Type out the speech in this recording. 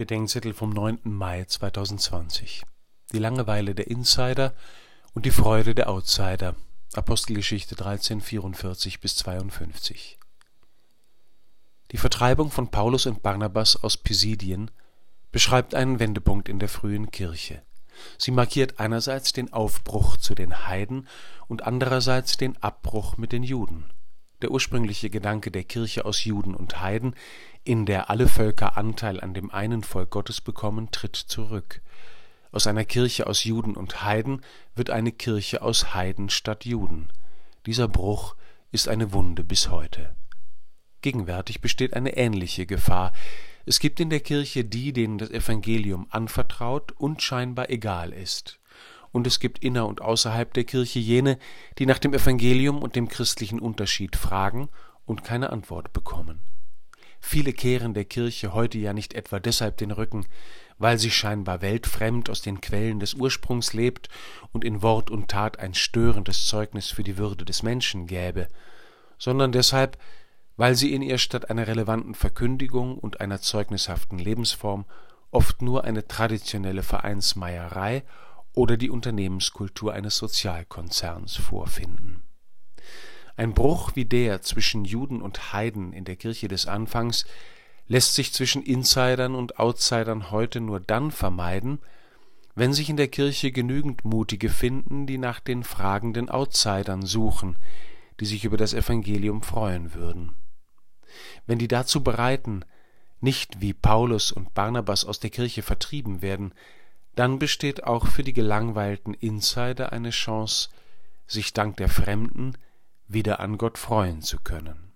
Bedenkzettel vom 9. Mai 2020. Die Langeweile der Insider und die Freude der Outsider. Apostelgeschichte 13, 44 bis 52. Die Vertreibung von Paulus und Barnabas aus Pisidien beschreibt einen Wendepunkt in der frühen Kirche. Sie markiert einerseits den Aufbruch zu den Heiden und andererseits den Abbruch mit den Juden. Der ursprüngliche Gedanke der Kirche aus Juden und Heiden, in der alle Völker Anteil an dem einen Volk Gottes bekommen, tritt zurück. Aus einer Kirche aus Juden und Heiden wird eine Kirche aus Heiden statt Juden. Dieser Bruch ist eine Wunde bis heute. Gegenwärtig besteht eine ähnliche Gefahr. Es gibt in der Kirche die, denen das Evangelium anvertraut und scheinbar egal ist und es gibt inner und außerhalb der Kirche jene, die nach dem Evangelium und dem christlichen Unterschied fragen und keine Antwort bekommen. Viele kehren der Kirche heute ja nicht etwa deshalb den Rücken, weil sie scheinbar weltfremd aus den Quellen des Ursprungs lebt und in Wort und Tat ein störendes Zeugnis für die Würde des Menschen gäbe, sondern deshalb, weil sie in ihr statt einer relevanten Verkündigung und einer zeugnishaften Lebensform oft nur eine traditionelle Vereinsmeierei oder die Unternehmenskultur eines Sozialkonzerns vorfinden. Ein Bruch wie der zwischen Juden und Heiden in der Kirche des Anfangs lässt sich zwischen Insidern und Outsidern heute nur dann vermeiden, wenn sich in der Kirche genügend Mutige finden, die nach den fragenden Outsidern suchen, die sich über das Evangelium freuen würden. Wenn die dazu bereiten, nicht wie Paulus und Barnabas aus der Kirche vertrieben werden, dann besteht auch für die gelangweilten Insider eine Chance, sich dank der Fremden wieder an Gott freuen zu können